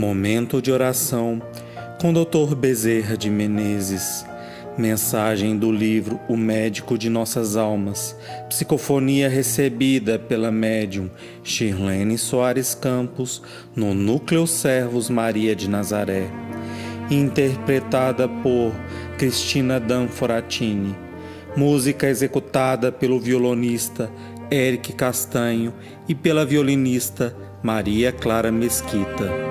Momento de oração com Dr. Bezerra de Menezes. Mensagem do livro O Médico de Nossas Almas. Psicofonia recebida pela médium Shirlene Soares Campos no Núcleo Servos Maria de Nazaré. Interpretada por Cristina Danforatini. Música executada pelo violonista Eric Castanho e pela violinista Maria Clara Mesquita.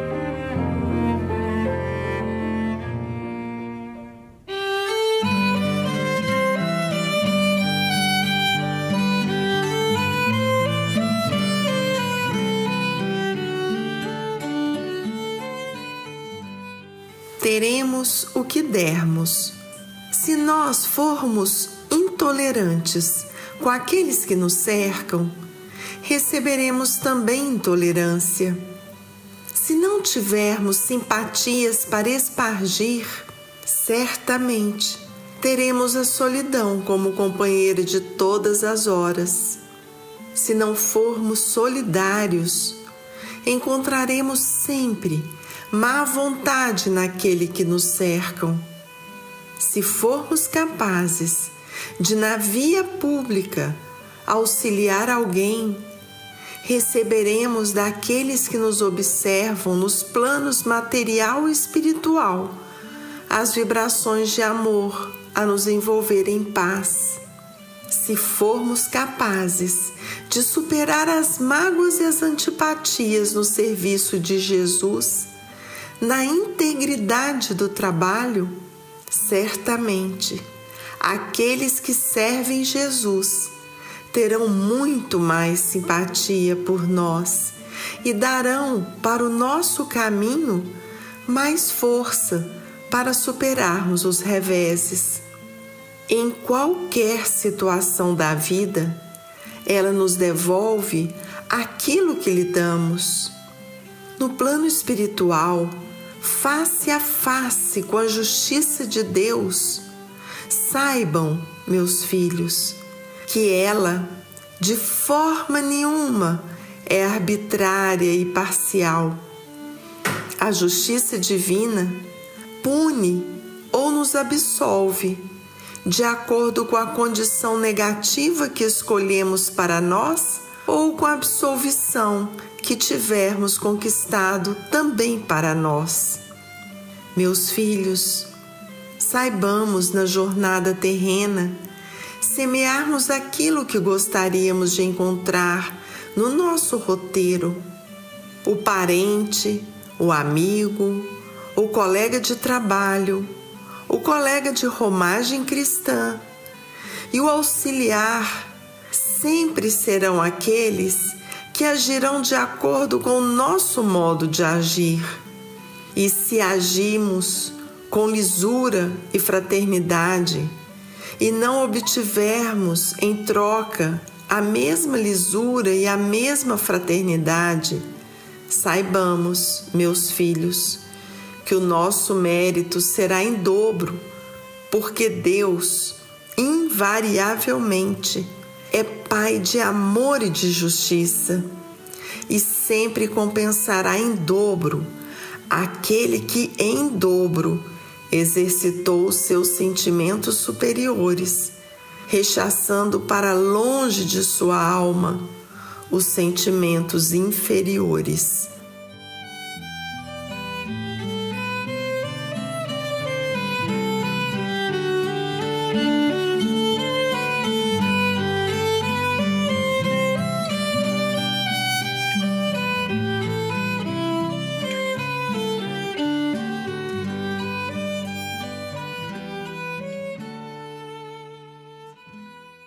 Teremos o que dermos. Se nós formos intolerantes com aqueles que nos cercam, receberemos também intolerância. Se não tivermos simpatias para espargir, certamente teremos a solidão como companheira de todas as horas. Se não formos solidários, encontraremos sempre má vontade naquele que nos cercam. Se formos capazes de, na via pública, auxiliar alguém, receberemos daqueles que nos observam nos planos material e espiritual as vibrações de amor a nos envolver em paz. Se formos capazes de superar as mágoas e as antipatias no serviço de Jesus, na integridade do trabalho, certamente aqueles que servem Jesus terão muito mais simpatia por nós e darão para o nosso caminho mais força para superarmos os reveses. Em qualquer situação da vida, ela nos devolve aquilo que lhe damos. No plano espiritual, face a face com a justiça de Deus, saibam, meus filhos, que ela, de forma nenhuma, é arbitrária e parcial. A justiça divina pune ou nos absolve, de acordo com a condição negativa que escolhemos para nós ou com a absolvição que tivermos conquistado também para nós. Meus filhos, saibamos na jornada terrena semearmos aquilo que gostaríamos de encontrar no nosso roteiro. O parente, o amigo, o colega de trabalho, o colega de romagem cristã e o auxiliar sempre serão aqueles que agirão de acordo com o nosso modo de agir. E se agimos com lisura e fraternidade e não obtivermos em troca a mesma lisura e a mesma fraternidade, saibamos, meus filhos, que o nosso mérito será em dobro, porque Deus, invariavelmente, é Pai de amor e de justiça, e sempre compensará em dobro aquele que em dobro exercitou seus sentimentos superiores, rechaçando para longe de sua alma os sentimentos inferiores.